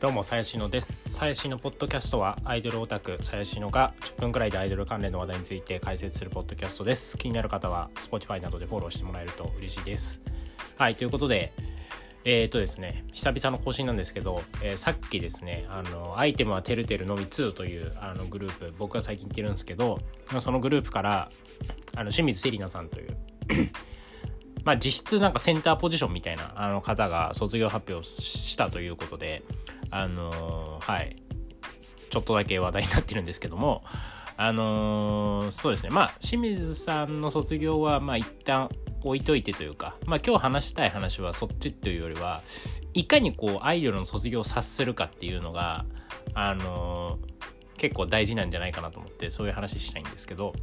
どうも、さやしのです。さやしのポッドキャストは、アイドルオタク、さやしのが10分くらいでアイドル関連の話題について解説するポッドキャストです。気になる方は、Spotify などでフォローしてもらえると嬉しいです。はい、ということで、えっ、ー、とですね、久々の更新なんですけど、えー、さっきですね、あの、アイテムはてるてるのみ2というあのグループ、僕が最近言ってるんですけど、そのグループから、あの清水せりなさんというまあ、実質なんかセンターポジションみたいなあの方が卒業発表したということで、あのー、はい、ちょっとだけ話題になってるんですけども、あのー、そうですね、まあ、清水さんの卒業は、まあ、一旦置いといてというか、まあ、今日話したい話はそっちというよりは、いかにこう、アイドルの卒業を察するかっていうのが、あのー、結構大事なんじゃないかなと思って、そういう話したいんですけど、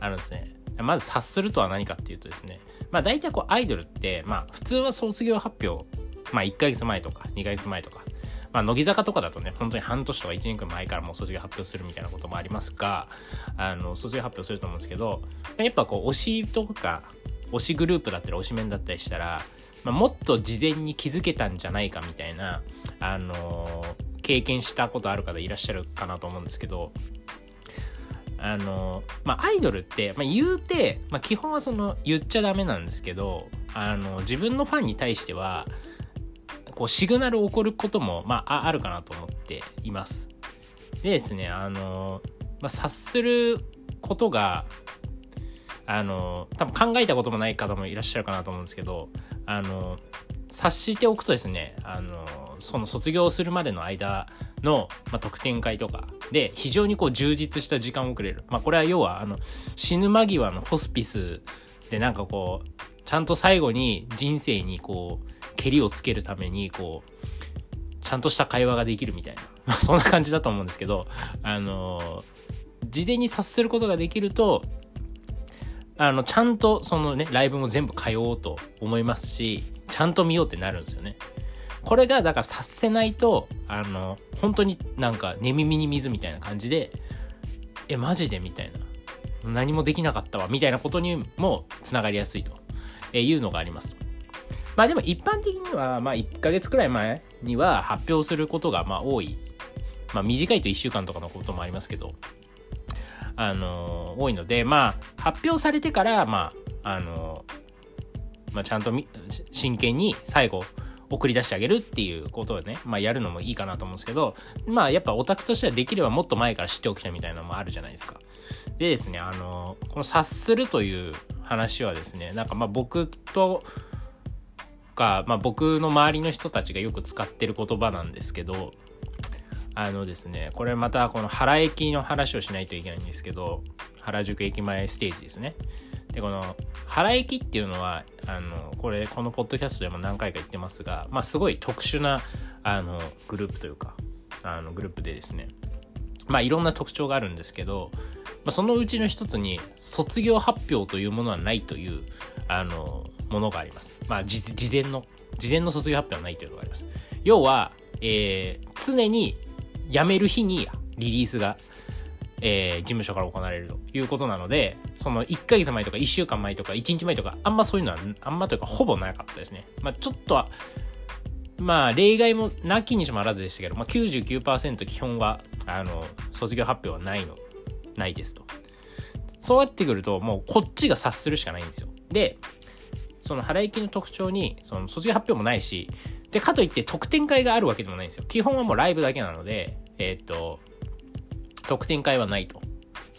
あのですね、まず察するとは何かっていうとですね、まあ大体こうアイドルって、まあ普通は卒業発表、まあ1ヶ月前とか2ヶ月前とか、まあ乃木坂とかだとね、本当に半年とか1年くらい前からもう卒業発表するみたいなこともありますが、あの、卒業発表すると思うんですけど、やっぱこう推しとか、推しグループだったり推しメンだったりしたら、まあ、もっと事前に気づけたんじゃないかみたいな、あのー、経験したことある方いらっしゃるかなと思うんですけど、あの、まあ、アイドルって、まあ、言うて、まあ、基本はその、言っちゃダメなんですけど、あの、自分のファンに対しては、こう、シグナル起こることも、まあ、あるかなと思っています。でですね、あの、まあ、察することが、あの、多分考えたこともない方もいらっしゃるかなと思うんですけど、あの、察しておくとですね、あの、その卒業するまでの間の、まあ、特典会とかで非常にこう充実した時間をくれる。まあ、これは要はあの死ぬ間際のホスピスでなんかこうちゃんと最後に人生にこうけりをつけるためにこうちゃんとした会話ができるみたいな、まあ、そんな感じだと思うんですけどあの事前に察することができるとあのちゃんとそのねライブも全部通おうと思いますしちゃんと見ようってなるんですよね。これがだから察せないとあの本当になんか寝耳に水みたいな感じでえマジでみたいな。何もできなかったわ。みたいなことにもつながりやすいと。えいうのがありますまあでも一般的にはまあ1ヶ月くらい前には発表することがまあ多い。まあ短いと1週間とかのこともありますけどあの多いのでまあ発表されてからまああのまあちゃんと真剣に最後送り出してあげるっていうことをね、まあやるのもいいかなと思うんですけど、まあやっぱオタクとしてはできればもっと前から知っておきたいみたいなのもあるじゃないですか。でですね、あの、この察するという話はですね、なんかまあ僕と、か、まあ僕の周りの人たちがよく使ってる言葉なんですけど、あのですね、これまたこの原駅の話をしないといけないんですけど、原宿駅前ステージですね。で、この原駅っていうのは、あの、これ、このポッドキャストでも何回か言ってますが、まあ、すごい特殊な、あの、グループというか、あの、グループでですね、まあ、いろんな特徴があるんですけど、まあ、そのうちの一つに、卒業発表というものはないという、あの、ものがあります。まあ、事前の、事前の卒業発表はないというのがあります。要は、えー、常に辞める日にリリースがえー、事務所から行われるということなので、その1ヶ月前とか1週間前とか1日前とか、あんまそういうのは、あんまというかほぼなかったですね。まあちょっとは、まあ例外もなきにしもあらずでしたけど、まあ99%基本は、あの、卒業発表はないの、ないですと。そうやってくると、もうこっちが察するしかないんですよ。で、その腹行きの特徴に、その卒業発表もないし、で、かといって特典会があるわけでもないんですよ。基本はもうライブだけなので、えっ、と、特典会はないと。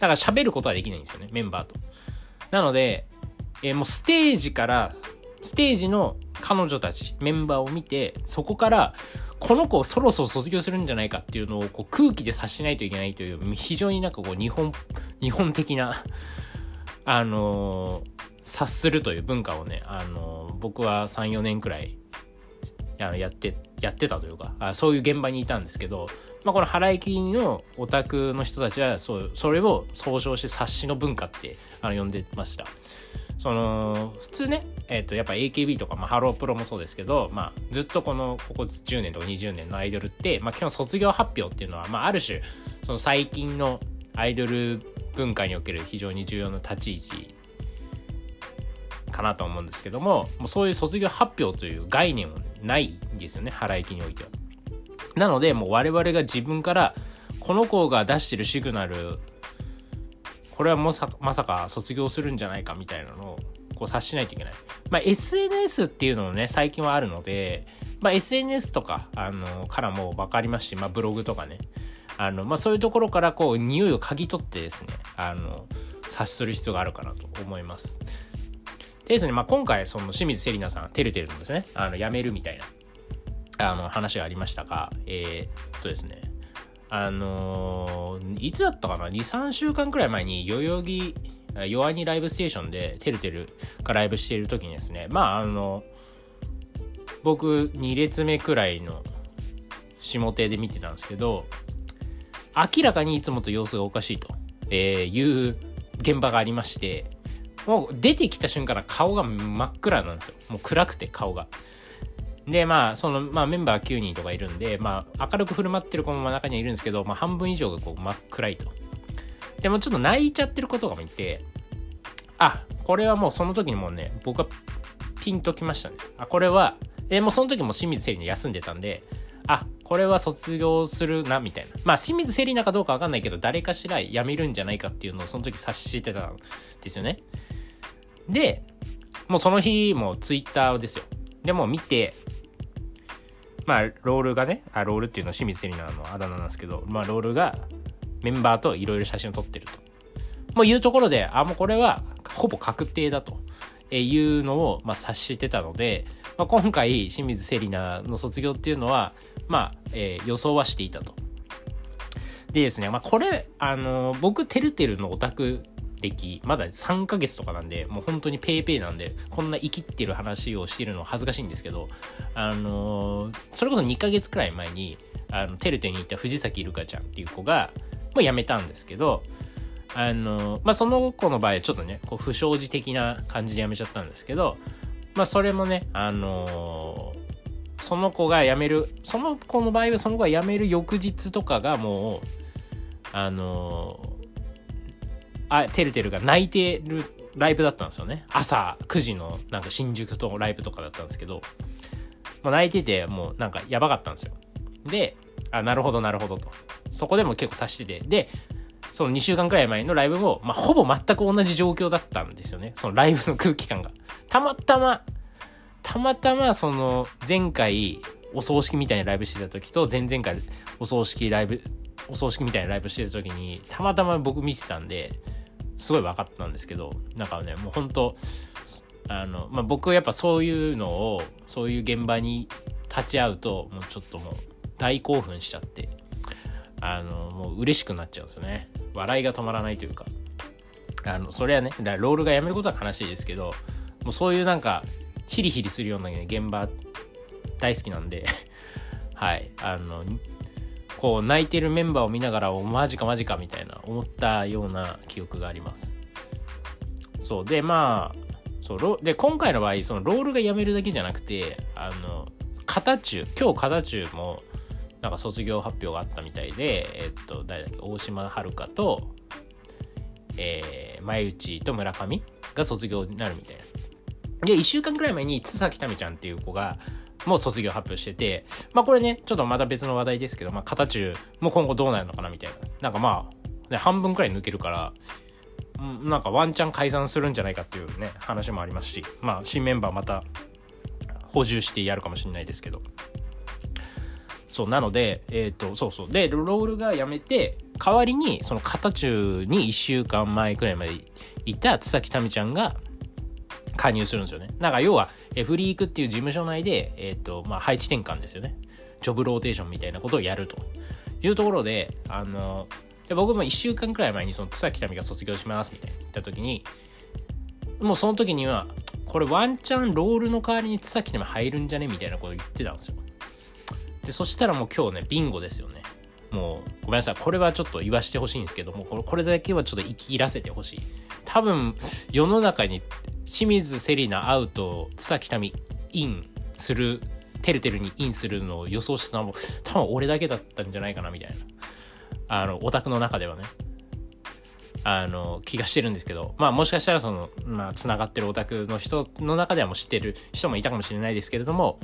だから喋ることはできないんですよね、メンバーと。なので、えー、もうステージから、ステージの彼女たち、メンバーを見て、そこから、この子そろそろ卒業するんじゃないかっていうのをこう空気で察しないといけないという、非常になんかこう日本、日本的なあのー、察するという文化をね、あのー、僕は3、4年くらいあのやって、やってたというか、あそういう現場にいたんですけど、まあ、この腹行きのオタクの人たちは、そう、それを総称して冊子の文化ってあの呼んでました。その、普通ね、えっ、ー、と、やっぱ AKB とか、まあ、ハロープロもそうですけど、まあ、ずっとこの、ここ10年とか20年のアイドルって、まあ、基本卒業発表っていうのは、まあ、ある種、その最近のアイドル文化における非常に重要な立ち位置かなと思うんですけども、もうそういう卒業発表という概念はないんですよね、腹行きにおいては。なのでもう我々が自分からこの子が出してるシグナルこれはもさまさか卒業するんじゃないかみたいなのをこう察しないといけない。まあ、SNS っていうのもね、最近はあるので、まあ、SNS とか、あの、からも分かりますし、まあ、ブログとかね、あの、まあ、そういうところからこう、匂いを嗅ぎ取ってですね、あの、察する必要があるかなと思います。でですね、まあ、今回、その清水セリナさん、てるてるのですね、あの、辞めるみたいな、あの、話がありましたが、えー、っとですね、あのー、いつだったかな ?2、3週間くらい前に、代々木、弱にライブステーションで、てるてるがライブしている時にですね、まあ、あの、僕、2列目くらいの下手で見てたんですけど、明らかにいつもと様子がおかしいと、えいう現場がありまして、もう出てきた瞬間から顔が真っ暗なんですよ。もう暗くて顔が。で、まあ、その、まあメンバー9人とかいるんで、まあ明るく振る舞ってる子も中にはいるんですけど、まあ半分以上がこう真っ暗いと。でもちょっと泣いちゃってる子とかもいて、あ、これはもうその時にもうね、僕はピンときましたね。あ、これは、えもうその時も清水セリナ休んでたんで、あ、これは卒業するな、みたいな。まあ、清水セリナかどうかわかんないけど、誰かしら辞めるんじゃないかっていうのをその時察してたんですよね。で、もうその日もツイッターですよ。でも見て、まあ、ロールがね、あ、ロールっていうのは清水セリナのあだ名なんですけど、まあ、ロールがメンバーといろいろ写真を撮ってると。もういうところで、あ、もうこれはほぼ確定だとえいうのを、まあ、察してたので、まあ、今回、清水セリナの卒業っていうのは、まあ、えー、予想はしていたと。でですね、まあ、これ、あのー、僕、てるてるのオタク歴、まだ3ヶ月とかなんで、もう本当にペイペイなんで、こんな生きってる話をしてるの恥ずかしいんですけど、あのー、それこそ2ヶ月くらい前に、あの、テルテに行った藤崎るかちゃんっていう子が、もう辞めたんですけど、あの、まあ、その子の場合ちょっとね、こう不祥事的な感じで辞めちゃったんですけど、まあ、それもね、あのー、その子が辞める、その子の場合はその子が辞める翌日とかがもう、あのー、あ、てるてるが泣いてるライブだったんですよね。朝9時のなんか新宿とライブとかだったんですけど、もう泣いててもうなんかやばかったんですよ。で、あ、なるほどなるほどと。そこでも結構察してて。で、その2週間くらい前のライブも、まあ、ほぼ全く同じ状況だったんですよね。そのライブの空気感が。たまたま、たまたまその前回お葬式みたいなライブしてた時と前々回お葬式ライブ、お葬式みたいなライブしてた時にたまたま僕見てたんで、すごい分かったんですけど、なんかね、もう本当あの、まあ、僕はやっぱそういうのを、そういう現場に立ち会うと、もうちょっともう大興奮しちゃって、あの、もう嬉しくなっちゃうんですよね。笑いが止まらないというか。あの、それはね、だロールがやめることは悲しいですけど、もうそういうなんか、ヒリヒリするような、ね、現場大好きなんで はい、あの、こう泣いてるメンバーを見ながら、おマジかマジかみたいな思ったような記憶があります。そう。で、まあ、そうで今回の場合そのロールがやめるだけじゃなくてあの型中今日型中もなんか卒業発表があったみたいでえっと誰だっけ大島遥とえー、前内と村上が卒業になるみたいな。で、1週間くらい前に、津崎民ちゃんっていう子が、もう卒業発表してて、まあこれね、ちょっとまた別の話題ですけど、まあ型中も今後どうなるのかなみたいな。なんかまあ、ね、半分くらい抜けるから、なんかワンチャン解散するんじゃないかっていうね、話もありますし、まあ新メンバーまた補充してやるかもしれないですけど。そう、なので、えっ、ー、と、そうそう。で、ロールがやめて、代わりに、その型中に1週間前くらいまでいた津崎民ちゃんが加入するんですよね。なんか要は、フリークっていう事務所内で、えっ、ー、と、まあ、配置転換ですよね。ジョブローテーションみたいなことをやるというところで、あの、で僕も1週間くらい前にその津崎民が卒業しますみたいな言った時に、もうその時には、これワンチャンロールの代わりに津崎民入るんじゃねみたいなこと言ってたんですよ。で、そしたらもう今日ね、ビンゴですよね。もう、ごめんなさい。これはちょっと言わしてほしいんですけども、これだけはちょっと生きらせてほしい。多分、世の中に清水セリナアウト、津崎民インする、てるてるにインするのを予想したのも、多分俺だけだったんじゃないかな、みたいな。あの、オタクの中ではね。あの、気がしてるんですけど、まあもしかしたらその、まあ繋がってるオタクの人の中ではもう知ってる人もいたかもしれないですけれども、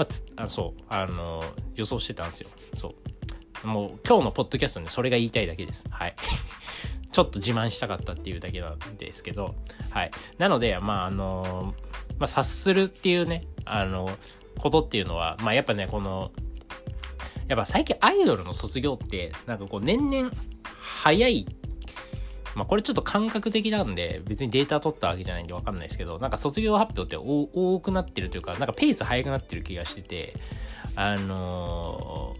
まあ、つあそう。あの予想してたんですよ。そう。もう今日のポッドキャストでそれが言いたいだけです。はい。ちょっと自慢したかったっていうだけなんですけど。はい。なのでまああのまあ察するっていうねあのことっていうのはまあやっぱねこのやっぱ最近アイドルの卒業ってなんかこう年々早いまあこれちょっと感覚的なんで別にデータ取ったわけじゃないんでわかんないですけどなんか卒業発表って多くなってるというかなんかペース速くなってる気がしててあの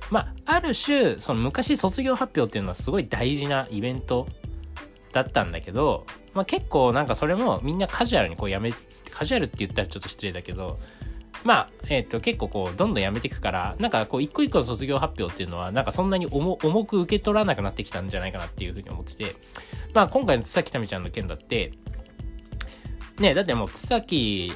ー、まあある種その昔卒業発表っていうのはすごい大事なイベントだったんだけど、まあ、結構なんかそれもみんなカジュアルにこうやめカジュアルって言ったらちょっと失礼だけどまあ、えっ、ー、と、結構こう、どんどんやめていくから、なんかこう、一個一個の卒業発表っていうのは、なんかそんなに重く受け取らなくなってきたんじゃないかなっていうふうに思ってて、まあ、今回の津崎民ちゃんの件だって、ね、だってもう津崎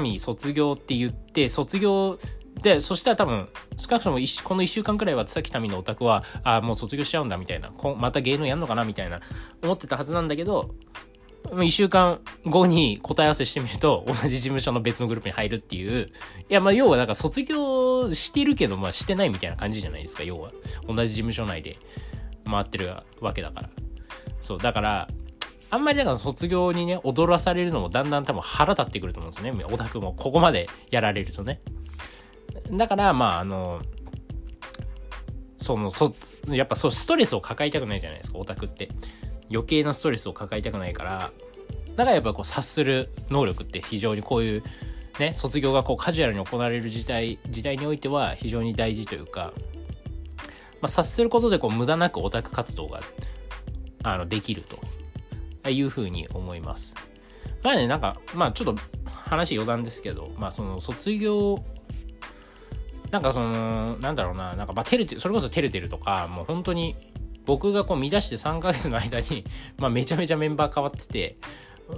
民卒業って言って、卒業で、そしたら多分、少なくともこの1週間くらいは津崎民のオタクは、ああ、もう卒業しちゃうんだみたいな、また芸能やんのかなみたいな、思ってたはずなんだけど、1週間後に答え合わせしてみると、同じ事務所の別のグループに入るっていう。いや、まあ、要は、だから卒業してるけど、まあ、してないみたいな感じじゃないですか、要は。同じ事務所内で回ってるわけだから。そう、だから、あんまりだから卒業にね、踊らされるのもだんだん多分腹立ってくると思うんですよね。オタクもここまでやられるとね。だから、まあ、あの、その、そ、やっぱそう、ストレスを抱えたくないじゃないですか、オタクって。余計なストレスを抱えたくないからだからやっぱこう察する能力って非常にこういうね卒業がこうカジュアルに行われる時代時代においては非常に大事というか、まあ、察することでこう無駄なくオタク活動があのできるというふうに思います。まあね、なんか、まあちょっと話余談ですけど、まあその卒業、なんかその、なんだろうな、なんかまあテルテそれこそテルテルとか、もう本当に僕がこう見出して3ヶ月の間に、まあ、めちゃめちゃメンバー変わってて、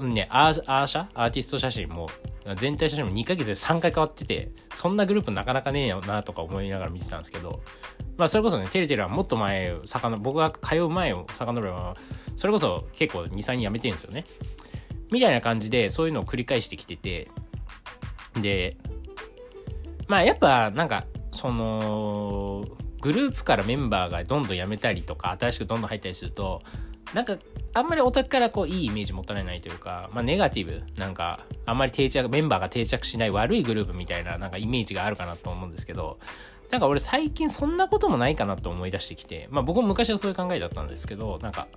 ね、アーアーシャ？アーティスト写真も、全体写真も2ヶ月で3回変わってて、そんなグループなかなかねえよなとか思いながら見てたんですけど、まあそれこそね、テレテレはもっと前、僕が通う前を遡れば、それこそ結構2、3人辞めてるんですよね。みたいな感じで、そういうのを繰り返してきてて、で、まあやっぱなんか、その、グループからメンバーがどんどん辞めたりとか新しくどんどん入ったりするとなんかあんまりオタクからこういいイメージ持たれないというか、まあ、ネガティブなんかあんまり定着メンバーが定着しない悪いグループみたいななんかイメージがあるかなと思うんですけどなんか俺最近そんなこともないかなと思い出してきてまあ僕も昔はそういう考えだったんですけどなんか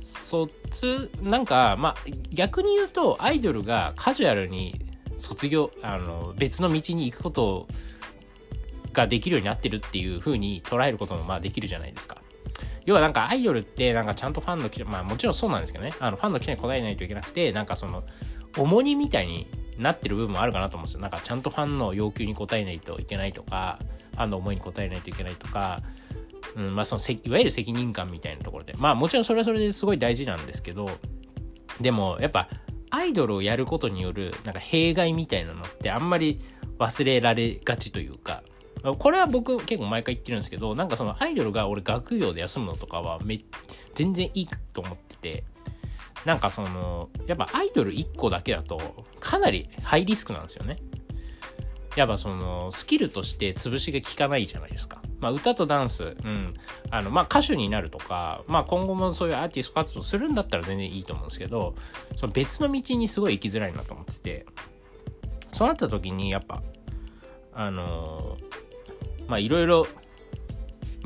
そっちなんかまあ逆に言うとアイドルがカジュアルに卒業あの別の道に行くことをができるようになってるっていう風に捉えることもまあできるじゃないですか。要はなんかアイドルってなんかちゃんとファンのまあもちろんそうなんですけどね、あのファンの期待に応えないといけなくて、なんかその重荷みたいになってる部分もあるかなと思うんですよ。なんかちゃんとファンの要求に応えないといけないとか、ファンの思いに応えないといけないとか、うん、まあそのいわゆる責任感みたいなところで、まあもちろんそれはそれですごい大事なんですけど、でもやっぱアイドルをやることによるなんか弊害みたいなのってあんまり忘れられがちというか、これは僕結構毎回言ってるんですけど、なんかそのアイドルが俺学業で休むのとかはめ全然いいと思ってて、なんかその、やっぱアイドル1個だけだとかなりハイリスクなんですよね。やっぱそのスキルとして潰しが効かないじゃないですか。まあ歌とダンス、うん。あの、まあ歌手になるとか、まあ今後もそういうアーティスト活動するんだったら全然いいと思うんですけど、その別の道にすごい行きづらいなと思ってて、そうなった時にやっぱ、あのまあいろいろ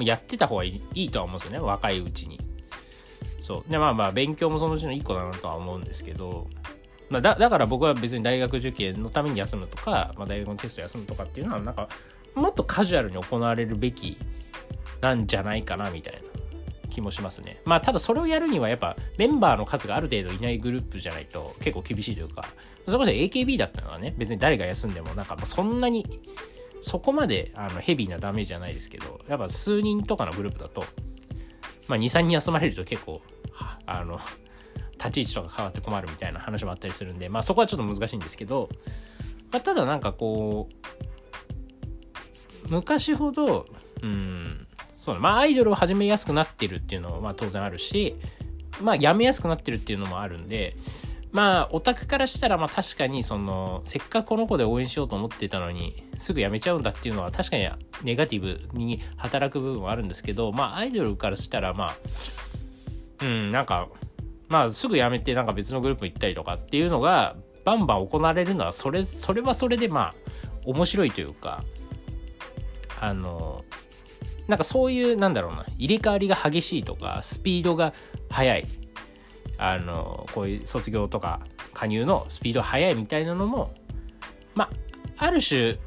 やってた方がいいとは思うんですよね。若いうちに。そう。でまあまあ勉強もそのうちの一個だなとは思うんですけど、まあ、だだから僕は別に大学受験のために休むとか、まあ、大学のテスト休むとかっていうのはなんかもっとカジュアルに行われるべきなんじゃないかなみたいな気もしますね。まあただそれをやるにはやっぱメンバーの数がある程度いないグループじゃないと結構厳しいというかそれこで AKB だったのはね別に誰が休んでもなんかそんなにそこまであのヘビーなダメージじゃないですけど、やっぱ数人とかのグループだと、まあ、2、3人休まれると結構、あの、立ち位置とか変わって困るみたいな話もあったりするんで、まあそこはちょっと難しいんですけど、まあ、ただなんかこう、昔ほど、うん、そうまあアイドルを始めやすくなってるっていうのはまあ当然あるし、まあやめやすくなってるっていうのもあるんで、まあオタクからしたらまあ確かにそのせっかくこの子で応援しようと思ってたのにすぐ辞めちゃうんだっていうのは確かにネガティブに働く部分はあるんですけどまあアイドルからしたらまあうんなんかまあすぐ辞めてなんか別のグループ行ったりとかっていうのがバンバン行われるのはそれそれはそれでまあ面白いというかあのなんかそういうなんだろうな入れ替わりが激しいとかスピードが速いあのこういう卒業とか加入のスピード速いみたいなのもまあある種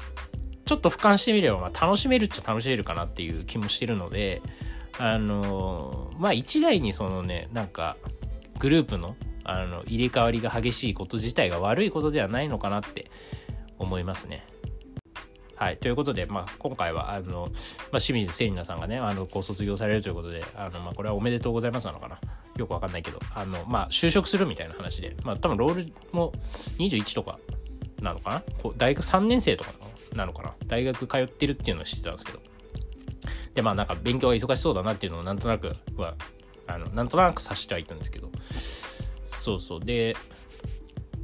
ちょっと俯瞰してみれば、まあ、楽しめるっちゃ楽しめるかなっていう気もしてるのであのまあ一概にそのねなんかグループのあの入れ替わりが激しいこと自体が悪いことではないのかなって思いますね。はい。ということで、まあ、今回は、あの、まあ、清水聖奈さんがね、あの、ご卒業されるということで、あの、まあ、これはおめでとうございますなのかな。よくわかんないけど、あの、まあ、就職するみたいな話で、まあ、多分ロールも21とかなのかな？こう大学3年生とかなのかな？大学通ってるっていうのを知ってたんですけど。で、まあ、なんか勉強が忙しそうだなっていうのをなんとなくは、あの、なんとなく察してはいたんですけど、そうそう。で、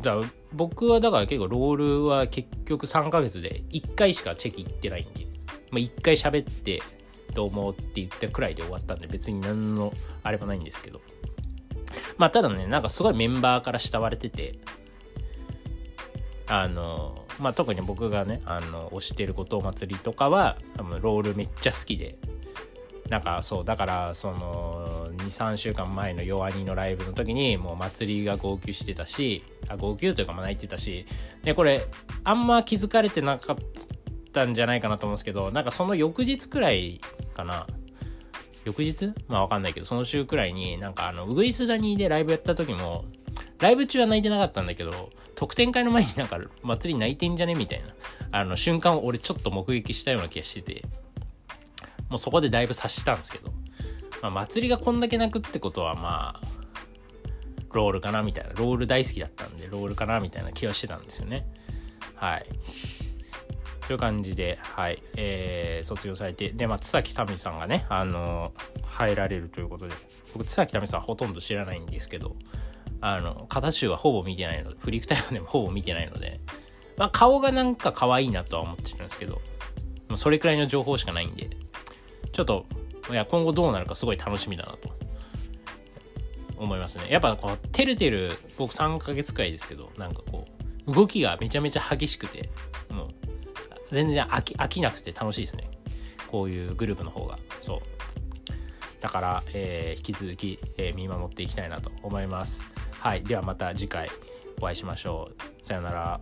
じゃあ僕はだから結構ロールは結局3ヶ月で1回しかチェキ行ってないんで、まあ、1回喋ってどうもって言ったくらいで終わったんで別に何のあれもないんですけどまあただねなんかすごいメンバーから慕われててあのまあ特に僕がねあの推してることお祭りとかは多分ロールめっちゃ好きでなんかそうだからその23週間前の弱荷のライブの時にもう祭りが号泣してたしあ号泣というかまあ泣いてたしでこれあんま気づかれてなかったんじゃないかなと思うんですけどなんかその翌日くらいかな翌日？まあわかんないけどその週くらいになんかあのウグイス谷でライブやった時もライブ中は泣いてなかったんだけど特典会の前になんか祭り泣いてんじゃねみたいなあの瞬間を俺ちょっと目撃したような気がしててもうそこでだいぶ察したんですけど、まあ、祭りがこんだけ泣くってことはまあロールかなみたいなロール大好きだったんでロールかなみたいな気はしてたんですよね。はい。という感じで、はい、えー、卒業されて、で、まあ、津崎民さんがね、あのー、入られるということで、僕、津崎民さんほとんど知らないんですけど、あの、型集はほぼ見てないので、フリークタイムでもほぼ見てないので、まあ、顔がなんか可愛いなとは思ってるんですけど、それくらいの情報しかないんで、ちょっと、いや、今後どうなるかすごい楽しみだなと思いますね。やっぱこう、てるてる、僕3ヶ月くらいですけど、なんかこう、動きがめちゃめちゃ激しくて、全然飽き飽きなくて楽しいですね。こういうグループの方が。そう。だから、えー、引き続き、えー、見守っていきたいなと思います。はい。ではまた次回お会いしましょう。さよなら。